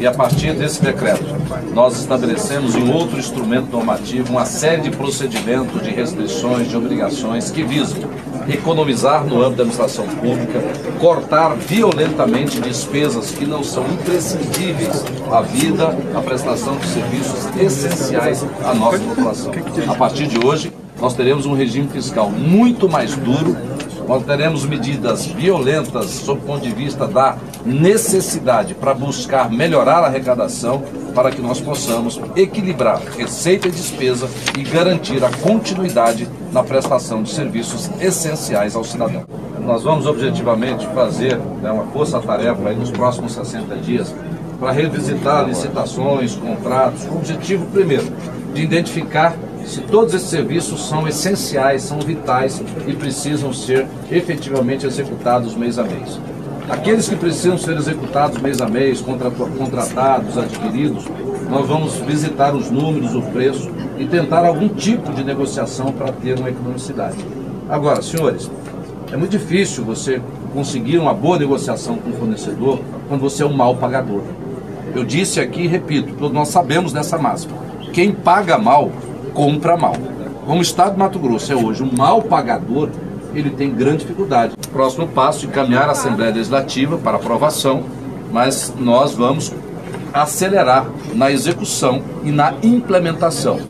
E a partir desse decreto, nós estabelecemos em outro instrumento normativo uma série de procedimentos, de restrições, de obrigações que visam economizar no âmbito da administração pública, cortar violentamente despesas que não são imprescindíveis à vida, à prestação de serviços essenciais à nossa população. A partir de hoje, nós teremos um regime fiscal muito mais duro, nós teremos medidas violentas sob o ponto de vista da necessidade para buscar melhorar a arrecadação, para que nós possamos equilibrar receita e despesa e garantir a continuidade na prestação de serviços essenciais ao cidadão. Nós vamos objetivamente fazer né, uma força-tarefa nos próximos 60 dias para revisitar licitações, contratos, com o objetivo, primeiro, de identificar se todos esses serviços são essenciais, são vitais e precisam ser efetivamente executados mês a mês. Aqueles que precisam ser executados mês a mês, contratados, adquiridos, nós vamos visitar os números, o preço e tentar algum tipo de negociação para ter uma economicidade. Agora, senhores, é muito difícil você conseguir uma boa negociação com o fornecedor quando você é um mau pagador. Eu disse aqui e repito, nós sabemos dessa máxima. Quem paga mal compra mal. Como o Estado de Mato Grosso é hoje um mal pagador, ele tem grande dificuldade. Próximo passo, encaminhar a Assembleia Legislativa para aprovação, mas nós vamos acelerar na execução e na implementação.